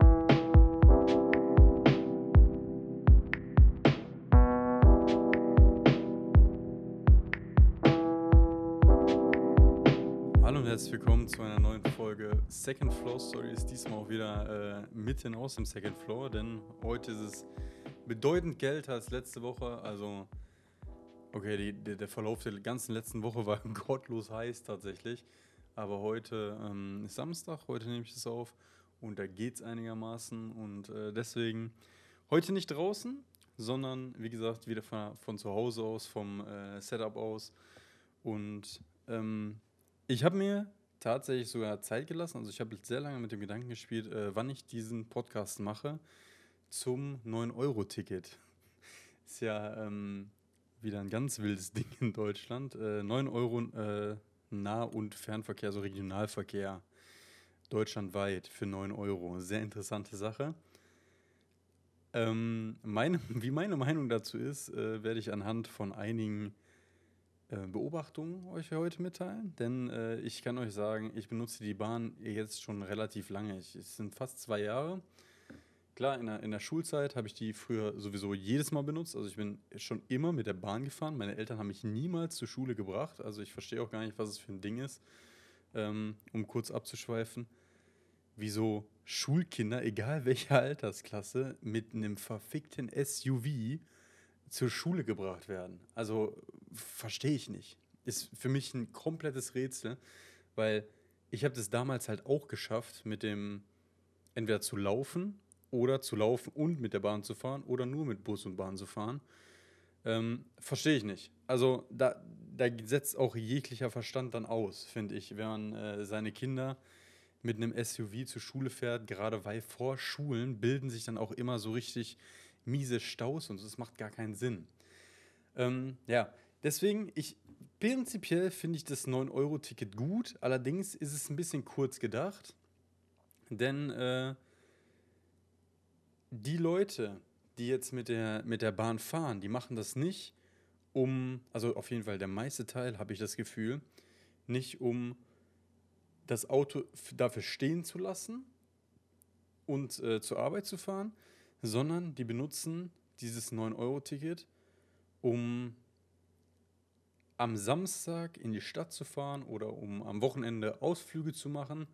Hallo und herzlich willkommen zu einer neuen Folge Second Floor Stories. Diesmal auch wieder äh, mitten aus dem Second Floor, denn heute ist es bedeutend kälter als letzte Woche. Also, okay, die, der, der Verlauf der ganzen letzten Woche war gottlos heiß tatsächlich. Aber heute ähm, ist Samstag, heute nehme ich es auf und da geht es einigermaßen. Und äh, deswegen heute nicht draußen, sondern wie gesagt wieder von, von zu Hause aus, vom äh, Setup aus. Und ähm, ich habe mir tatsächlich sogar Zeit gelassen. Also ich habe sehr lange mit dem Gedanken gespielt, äh, wann ich diesen Podcast mache zum 9-Euro-Ticket. Ist ja ähm, wieder ein ganz wildes Ding in Deutschland. Äh, 9 Euro äh, Nah- und Fernverkehr, also Regionalverkehr deutschlandweit für 9 Euro. Sehr interessante Sache. Ähm, meine, wie meine Meinung dazu ist, äh, werde ich anhand von einigen äh, Beobachtungen euch heute mitteilen. Denn äh, ich kann euch sagen, ich benutze die Bahn jetzt schon relativ lange. Ich, es sind fast zwei Jahre. Klar, in der, in der Schulzeit habe ich die früher sowieso jedes Mal benutzt. Also ich bin schon immer mit der Bahn gefahren. Meine Eltern haben mich niemals zur Schule gebracht. Also ich verstehe auch gar nicht, was es für ein Ding ist. Ähm, um kurz abzuschweifen. Wieso Schulkinder, egal welche Altersklasse, mit einem verfickten SUV zur Schule gebracht werden. Also verstehe ich nicht. Ist für mich ein komplettes Rätsel, weil ich habe das damals halt auch geschafft, mit dem entweder zu laufen oder zu laufen und mit der Bahn zu fahren oder nur mit Bus und Bahn zu fahren. Ähm, verstehe ich nicht. Also da, da setzt auch jeglicher Verstand dann aus, finde ich, wenn man äh, seine Kinder mit einem SUV zur Schule fährt, gerade weil vor Schulen bilden sich dann auch immer so richtig miese Staus und. Das macht gar keinen Sinn. Ähm, ja, deswegen, ich prinzipiell finde ich das 9-Euro-Ticket gut. Allerdings ist es ein bisschen kurz gedacht, denn äh, die Leute, die jetzt mit der, mit der Bahn fahren, die machen das nicht, um, also auf jeden Fall der meiste Teil, habe ich das Gefühl, nicht um das Auto dafür stehen zu lassen und äh, zur Arbeit zu fahren, sondern die benutzen dieses 9-Euro-Ticket, um am Samstag in die Stadt zu fahren oder um am Wochenende Ausflüge zu machen,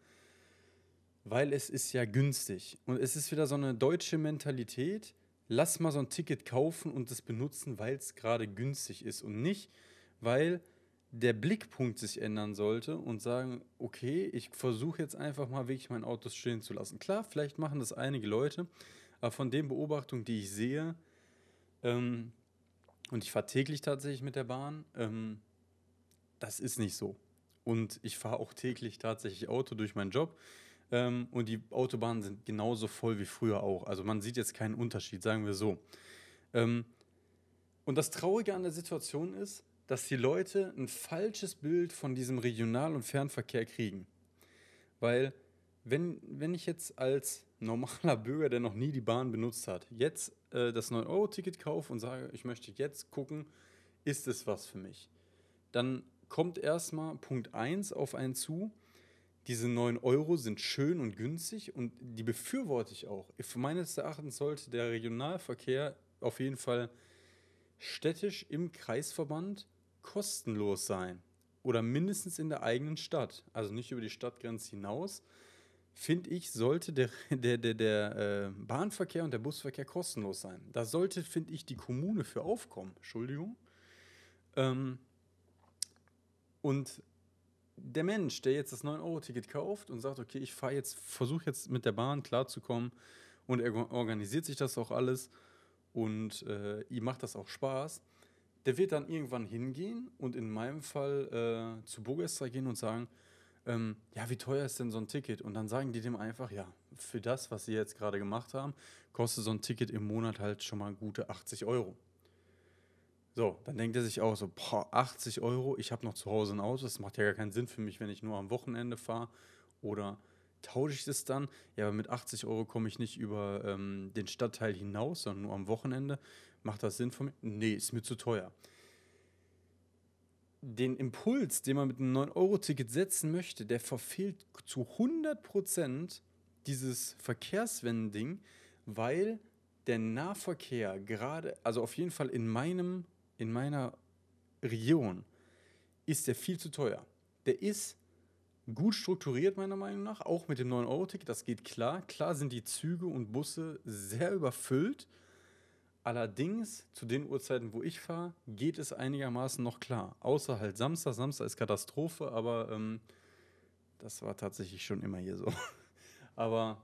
weil es ist ja günstig. Und es ist wieder so eine deutsche Mentalität, lass mal so ein Ticket kaufen und das benutzen, weil es gerade günstig ist und nicht, weil der Blickpunkt sich ändern sollte und sagen, okay, ich versuche jetzt einfach mal wirklich mein Auto stehen zu lassen. Klar, vielleicht machen das einige Leute, aber von den Beobachtungen, die ich sehe, ähm, und ich fahre täglich tatsächlich mit der Bahn, ähm, das ist nicht so. Und ich fahre auch täglich tatsächlich Auto durch meinen Job. Ähm, und die Autobahnen sind genauso voll wie früher auch. Also man sieht jetzt keinen Unterschied, sagen wir so. Ähm, und das Traurige an der Situation ist, dass die Leute ein falsches Bild von diesem Regional- und Fernverkehr kriegen. Weil wenn, wenn ich jetzt als normaler Bürger, der noch nie die Bahn benutzt hat, jetzt äh, das 9-Euro-Ticket kaufe und sage, ich möchte jetzt gucken, ist es was für mich, dann kommt erstmal Punkt 1 auf einen zu. Diese 9 Euro sind schön und günstig und die befürworte ich auch. Meines Erachtens sollte der Regionalverkehr auf jeden Fall städtisch im Kreisverband kostenlos sein. Oder mindestens in der eigenen Stadt. Also nicht über die Stadtgrenze hinaus. Finde ich, sollte der, der, der, der äh, Bahnverkehr und der Busverkehr kostenlos sein. Da sollte, finde ich, die Kommune für aufkommen. Entschuldigung. Ähm, und der Mensch, der jetzt das 9-Euro-Ticket kauft und sagt, okay, ich fahre jetzt, versuche jetzt mit der Bahn klarzukommen und er organisiert sich das auch alles und äh, ihm macht das auch Spaß, der wird dann irgendwann hingehen und in meinem Fall äh, zu Burgestra gehen und sagen, ähm, ja, wie teuer ist denn so ein Ticket? Und dann sagen die dem einfach, ja, für das, was sie jetzt gerade gemacht haben, kostet so ein Ticket im Monat halt schon mal gute 80 Euro. So, dann denkt er sich auch so, boah, 80 Euro, ich habe noch zu Hause ein Auto, das macht ja gar keinen Sinn für mich, wenn ich nur am Wochenende fahre. Oder tausche ich das dann? Ja, aber mit 80 Euro komme ich nicht über ähm, den Stadtteil hinaus, sondern nur am Wochenende. Macht das Sinn für mich? Nee, ist mir zu teuer. Den Impuls, den man mit einem 9-Euro-Ticket setzen möchte, der verfehlt zu 100% dieses Verkehrswenden-Ding, weil der Nahverkehr gerade, also auf jeden Fall in meinem, in meiner Region, ist der viel zu teuer. Der ist gut strukturiert, meiner Meinung nach, auch mit dem 9-Euro-Ticket, das geht klar. Klar sind die Züge und Busse sehr überfüllt. Allerdings, zu den Uhrzeiten, wo ich fahre, geht es einigermaßen noch klar. Außer halt Samstag. Samstag ist Katastrophe, aber ähm, das war tatsächlich schon immer hier so. aber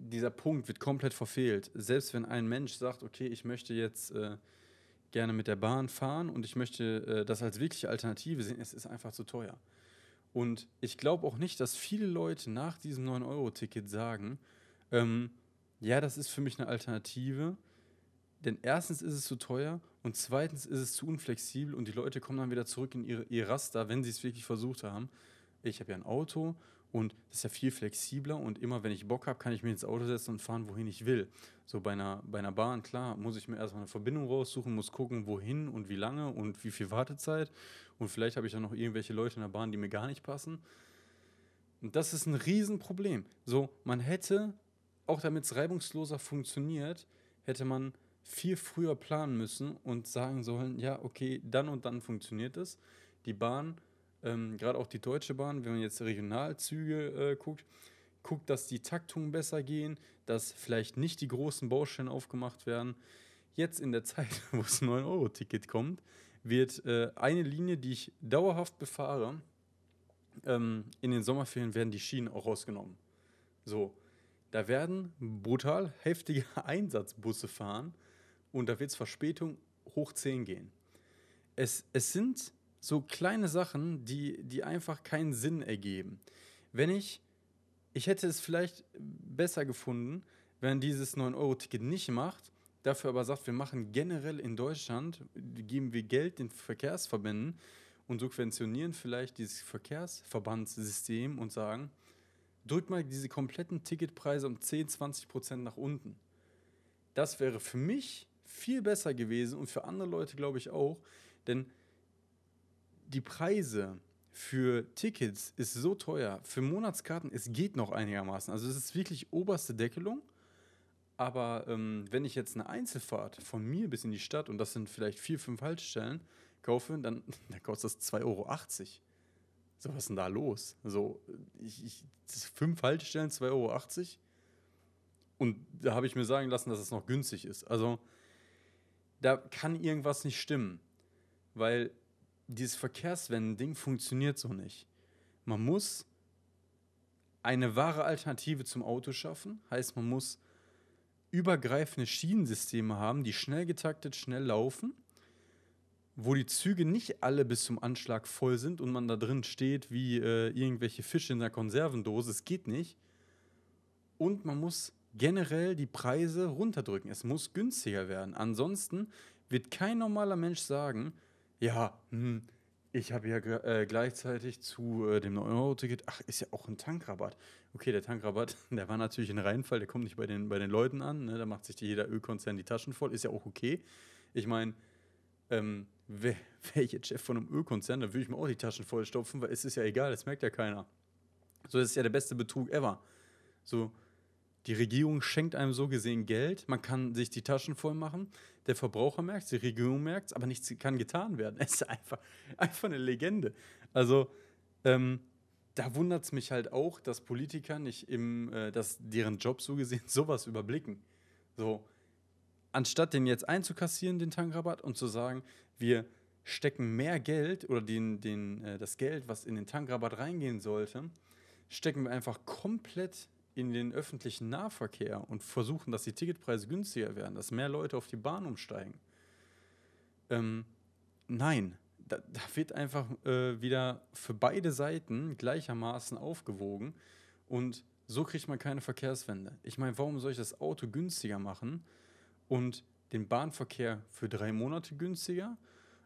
dieser Punkt wird komplett verfehlt. Selbst wenn ein Mensch sagt, okay, ich möchte jetzt äh, gerne mit der Bahn fahren und ich möchte äh, das als wirkliche Alternative sehen, es ist einfach zu teuer. Und ich glaube auch nicht, dass viele Leute nach diesem 9-Euro-Ticket sagen, ähm, ja, das ist für mich eine Alternative. Denn erstens ist es zu teuer und zweitens ist es zu unflexibel und die Leute kommen dann wieder zurück in ihr Raster, wenn sie es wirklich versucht haben. Ich habe ja ein Auto und das ist ja viel flexibler und immer wenn ich Bock habe, kann ich mir ins Auto setzen und fahren, wohin ich will. So bei einer, bei einer Bahn, klar, muss ich mir erstmal eine Verbindung raussuchen, muss gucken, wohin und wie lange und wie viel Wartezeit. Und vielleicht habe ich dann noch irgendwelche Leute in der Bahn, die mir gar nicht passen. Und das ist ein Riesenproblem. So, man hätte, auch damit es reibungsloser funktioniert, hätte man viel früher planen müssen und sagen sollen, ja, okay, dann und dann funktioniert es. Die Bahn ähm, gerade auch die Deutsche Bahn, wenn man jetzt Regionalzüge äh, guckt, guckt, dass die Taktungen besser gehen, dass vielleicht nicht die großen Baustellen aufgemacht werden. Jetzt in der Zeit, wo das 9-Euro-Ticket kommt, wird äh, eine Linie, die ich dauerhaft befahre, ähm, in den Sommerferien werden die Schienen auch rausgenommen. So, da werden brutal heftige Einsatzbusse fahren und da wird es Verspätung hoch 10 gehen. Es, es sind so kleine Sachen, die, die einfach keinen Sinn ergeben. Wenn ich, ich hätte es vielleicht besser gefunden, wenn dieses 9-Euro-Ticket nicht macht, dafür aber sagt, wir machen generell in Deutschland, geben wir Geld den Verkehrsverbänden und subventionieren vielleicht dieses Verkehrsverbandssystem und sagen, drückt mal diese kompletten Ticketpreise um 10, 20 Prozent nach unten. Das wäre für mich viel besser gewesen und für andere Leute glaube ich auch, denn die Preise für Tickets ist so teuer. Für Monatskarten, es geht noch einigermaßen. Also es ist wirklich oberste Deckelung. Aber ähm, wenn ich jetzt eine Einzelfahrt von mir bis in die Stadt und das sind vielleicht vier, fünf Haltestellen kaufe, dann, dann kostet das 2,80 Euro. So, was ist denn da los? So, ich, ich, fünf Haltestellen, 2,80 Euro. Und da habe ich mir sagen lassen, dass es noch günstig ist. Also, da kann irgendwas nicht stimmen. Weil dieses Verkehrswenden-Ding funktioniert so nicht. Man muss eine wahre Alternative zum Auto schaffen. Heißt, man muss übergreifende Schienensysteme haben, die schnell getaktet, schnell laufen, wo die Züge nicht alle bis zum Anschlag voll sind und man da drin steht wie äh, irgendwelche Fische in der Konservendose. Es geht nicht. Und man muss generell die Preise runterdrücken. Es muss günstiger werden. Ansonsten wird kein normaler Mensch sagen, ja, hm, ich habe ja äh, gleichzeitig zu äh, dem 9-Euro-Ticket, ach, ist ja auch ein Tankrabatt. Okay, der Tankrabatt, der war natürlich ein Reinfall, der kommt nicht bei den, bei den Leuten an, ne? da macht sich jeder Ölkonzern die Taschen voll, ist ja auch okay. Ich meine, ähm, wäre wär ich jetzt Chef von einem Ölkonzern, dann würde ich mir auch die Taschen vollstopfen, weil es ist ja egal, das merkt ja keiner. So, das ist ja der beste Betrug ever. So, die Regierung schenkt einem so gesehen Geld, man kann sich die Taschen voll machen, der Verbraucher merkt es, die Regierung merkt es, aber nichts kann getan werden. Es ist einfach, einfach eine Legende. Also, ähm, da wundert es mich halt auch, dass Politiker nicht im, äh, dass deren Job so gesehen sowas überblicken. So, anstatt den jetzt einzukassieren, den Tankrabatt, und zu sagen, wir stecken mehr Geld oder den, den, äh, das Geld, was in den Tankrabatt reingehen sollte, stecken wir einfach komplett in den öffentlichen Nahverkehr und versuchen, dass die Ticketpreise günstiger werden, dass mehr Leute auf die Bahn umsteigen. Ähm, nein, da, da, wird einfach äh, wieder für beide Seiten gleichermaßen aufgewogen und so kriegt man keine Verkehrswende. Ich meine, warum soll ich das Auto günstiger machen und den Bahnverkehr für drei Monate günstiger?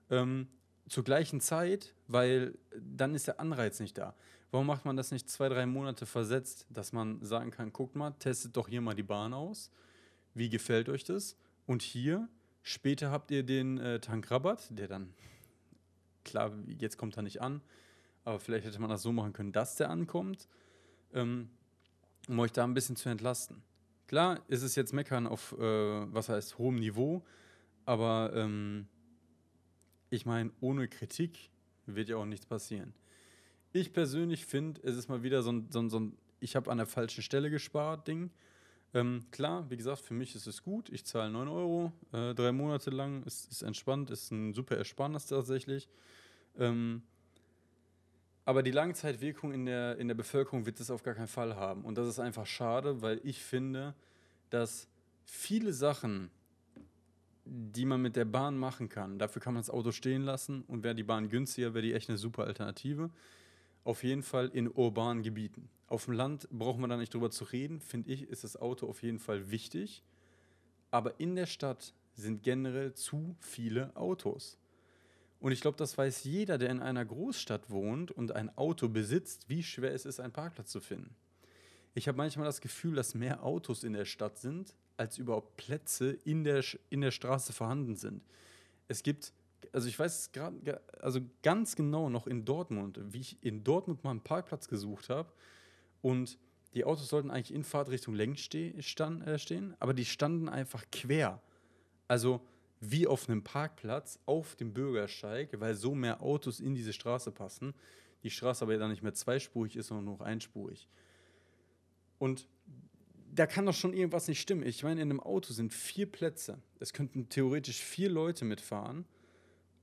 Ähm, zur gleichen Zeit, weil dann ist der Anreiz nicht da. Warum macht man das nicht zwei, drei Monate versetzt, dass man sagen kann, guckt mal, testet doch hier mal die Bahn aus. Wie gefällt euch das? Und hier, später habt ihr den äh, Tankrabatt, der dann, klar, jetzt kommt er nicht an, aber vielleicht hätte man das so machen können, dass der ankommt. Ähm, um euch da ein bisschen zu entlasten. Klar ist es jetzt Meckern auf, äh, was heißt, hohem Niveau, aber ähm, ich meine, ohne Kritik wird ja auch nichts passieren. Ich persönlich finde, es ist mal wieder so ein, so ein, so ein ich habe an der falschen Stelle gespart Ding. Ähm, klar, wie gesagt, für mich ist es gut. Ich zahle 9 Euro, äh, drei Monate lang, ist, ist entspannt, ist ein super Ersparnis tatsächlich. Ähm, aber die Langzeitwirkung in der, in der Bevölkerung wird es auf gar keinen Fall haben. Und das ist einfach schade, weil ich finde, dass viele Sachen, die man mit der Bahn machen kann, dafür kann man das Auto stehen lassen und wäre die Bahn günstiger, wäre die echt eine super Alternative. Auf jeden Fall in urbanen Gebieten. Auf dem Land braucht man da nicht drüber zu reden, finde ich, ist das Auto auf jeden Fall wichtig. Aber in der Stadt sind generell zu viele Autos. Und ich glaube, das weiß jeder, der in einer Großstadt wohnt und ein Auto besitzt, wie schwer es ist, einen Parkplatz zu finden. Ich habe manchmal das Gefühl, dass mehr Autos in der Stadt sind, als überhaupt Plätze in der, in der Straße vorhanden sind. Es gibt, also ich weiß gerade, also ganz genau noch in Dortmund, wie ich in Dortmund mal einen Parkplatz gesucht habe und die Autos sollten eigentlich in Fahrtrichtung längs ste stand, äh, stehen, aber die standen einfach quer. Also wie auf einem Parkplatz auf dem Bürgersteig, weil so mehr Autos in diese Straße passen. Die Straße aber dann nicht mehr zweispurig ist, sondern nur einspurig. Und da kann doch schon irgendwas nicht stimmen. Ich meine, in einem Auto sind vier Plätze. Es könnten theoretisch vier Leute mitfahren.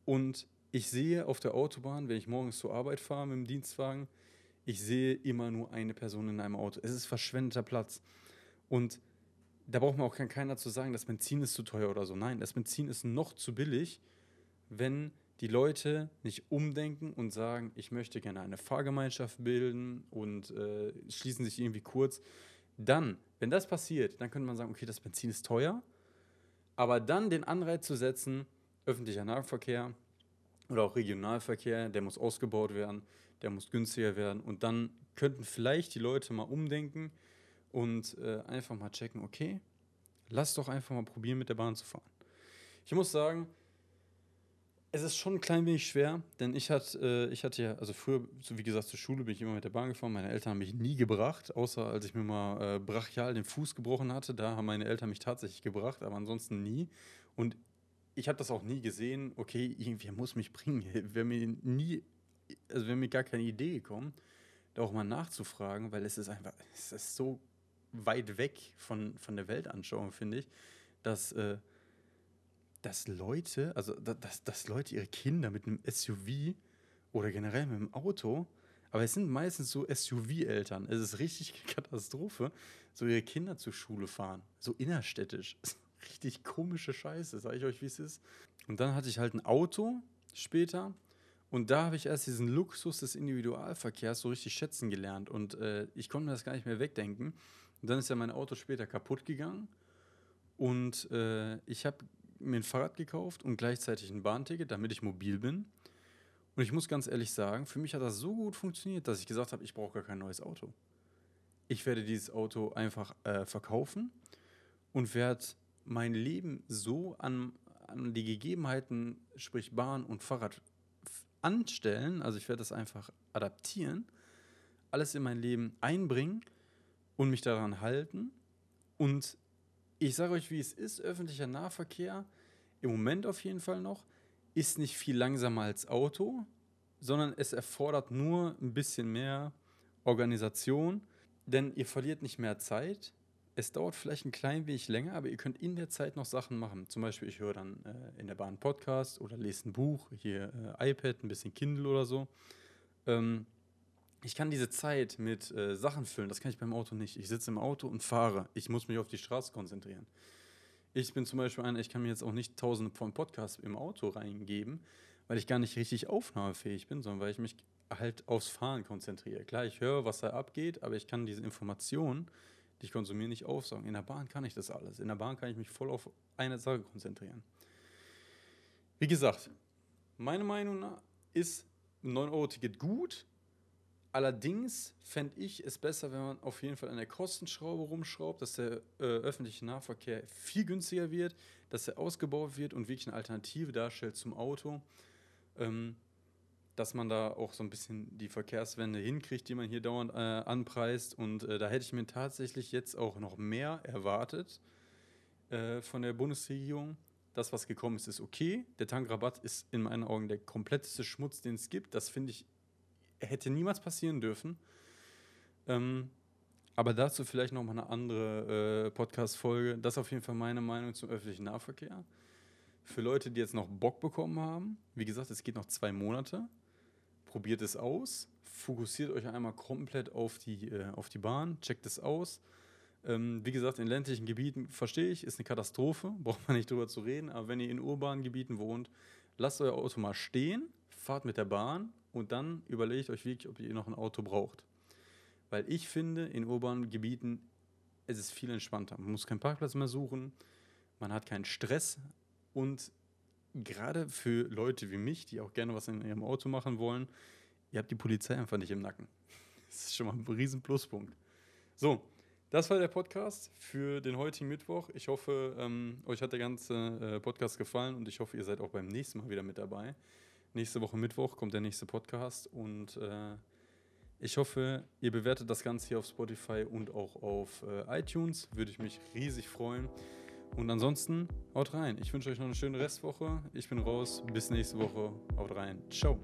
Und ich sehe auf der Autobahn, wenn ich morgens zur Arbeit fahre mit dem Dienstwagen, ich sehe immer nur eine Person in einem Auto. Es ist verschwendeter Platz. Und da braucht man auch keiner zu sagen, das Benzin ist zu teuer oder so. Nein, das Benzin ist noch zu billig, wenn die Leute nicht umdenken und sagen, ich möchte gerne eine Fahrgemeinschaft bilden und äh, schließen sich irgendwie kurz. Dann, wenn das passiert, dann könnte man sagen, okay, das Benzin ist teuer, aber dann den Anreiz zu setzen, öffentlicher Nahverkehr oder auch Regionalverkehr, der muss ausgebaut werden, der muss günstiger werden und dann könnten vielleicht die Leute mal umdenken und äh, einfach mal checken, okay, lass doch einfach mal probieren, mit der Bahn zu fahren. Ich muss sagen, es ist schon ein klein wenig schwer, denn ich, hat, äh, ich hatte ja, also früher, wie gesagt, zur Schule bin ich immer mit der Bahn gefahren. Meine Eltern haben mich nie gebracht, außer als ich mir mal äh, brachial den Fuß gebrochen hatte. Da haben meine Eltern mich tatsächlich gebracht, aber ansonsten nie. Und ich habe das auch nie gesehen, okay, irgendwer muss mich bringen. Wäre mir nie, also wäre mir gar keine Idee gekommen, da auch mal nachzufragen, weil es ist einfach, es ist so weit weg von, von der Weltanschauung, finde ich, dass, äh, dass Leute, also dass, dass Leute ihre Kinder mit einem SUV oder generell mit einem Auto, aber es sind meistens so SUV-Eltern, es ist richtig Katastrophe, so ihre Kinder zur Schule fahren, so innerstädtisch. Richtig komische Scheiße, sage ich euch, wie es ist. Und dann hatte ich halt ein Auto später und da habe ich erst diesen Luxus des Individualverkehrs so richtig schätzen gelernt. Und äh, ich konnte mir das gar nicht mehr wegdenken. Und dann ist ja mein Auto später kaputt gegangen. Und äh, ich habe mir ein Fahrrad gekauft und gleichzeitig ein Bahnticket, damit ich mobil bin. Und ich muss ganz ehrlich sagen, für mich hat das so gut funktioniert, dass ich gesagt habe, ich brauche gar kein neues Auto. Ich werde dieses Auto einfach äh, verkaufen und werde mein Leben so an, an die Gegebenheiten, sprich Bahn und Fahrrad, anstellen. Also ich werde das einfach adaptieren, alles in mein Leben einbringen und mich daran halten. Und ich sage euch, wie es ist, öffentlicher Nahverkehr, im Moment auf jeden Fall noch, ist nicht viel langsamer als Auto, sondern es erfordert nur ein bisschen mehr Organisation, denn ihr verliert nicht mehr Zeit. Es dauert vielleicht ein klein wenig länger, aber ihr könnt in der Zeit noch Sachen machen. Zum Beispiel, ich höre dann äh, in der Bahn Podcast oder lese ein Buch, hier äh, iPad, ein bisschen Kindle oder so. Ähm, ich kann diese Zeit mit äh, Sachen füllen, das kann ich beim Auto nicht. Ich sitze im Auto und fahre. Ich muss mich auf die Straße konzentrieren. Ich bin zum Beispiel einer, ich kann mir jetzt auch nicht tausende von Podcasts im Auto reingeben, weil ich gar nicht richtig aufnahmefähig bin, sondern weil ich mich halt aufs Fahren konzentriere. Klar, ich höre, was da abgeht, aber ich kann diese Informationen, die ich konsumiere, nicht aufsaugen. In der Bahn kann ich das alles. In der Bahn kann ich mich voll auf eine Sache konzentrieren. Wie gesagt, meine Meinung ist ein 9-Euro-Ticket gut, Allerdings fände ich es besser, wenn man auf jeden Fall an der Kostenschraube rumschraubt, dass der äh, öffentliche Nahverkehr viel günstiger wird, dass er ausgebaut wird und wirklich eine Alternative darstellt zum Auto. Ähm, dass man da auch so ein bisschen die Verkehrswende hinkriegt, die man hier dauernd äh, anpreist. Und äh, da hätte ich mir tatsächlich jetzt auch noch mehr erwartet äh, von der Bundesregierung. Das, was gekommen ist, ist okay. Der Tankrabatt ist in meinen Augen der kompletteste Schmutz, den es gibt. Das finde ich, hätte niemals passieren dürfen. Ähm, aber dazu vielleicht noch mal eine andere äh, Podcast-Folge. Das ist auf jeden Fall meine Meinung zum öffentlichen Nahverkehr. Für Leute, die jetzt noch Bock bekommen haben, wie gesagt, es geht noch zwei Monate probiert es aus, fokussiert euch einmal komplett auf die, äh, auf die Bahn, checkt es aus. Ähm, wie gesagt, in ländlichen Gebieten verstehe ich, ist eine Katastrophe, braucht man nicht drüber zu reden, aber wenn ihr in urbanen Gebieten wohnt, lasst euer Auto mal stehen, fahrt mit der Bahn und dann überlegt euch wirklich, ob ihr noch ein Auto braucht. Weil ich finde, in urbanen Gebieten ist es viel entspannter. Man muss keinen Parkplatz mehr suchen, man hat keinen Stress und gerade für Leute wie mich, die auch gerne was in ihrem Auto machen wollen, ihr habt die Polizei einfach nicht im Nacken. Das ist schon mal ein riesen Pluspunkt. So, das war der Podcast für den heutigen Mittwoch. Ich hoffe, ähm, euch hat der ganze äh, Podcast gefallen und ich hoffe, ihr seid auch beim nächsten Mal wieder mit dabei. Nächste Woche Mittwoch kommt der nächste Podcast und äh, ich hoffe, ihr bewertet das Ganze hier auf Spotify und auch auf äh, iTunes. Würde ich mich riesig freuen. Und ansonsten haut rein. Ich wünsche euch noch eine schöne Restwoche. Ich bin raus. Bis nächste Woche. Haut rein. Ciao.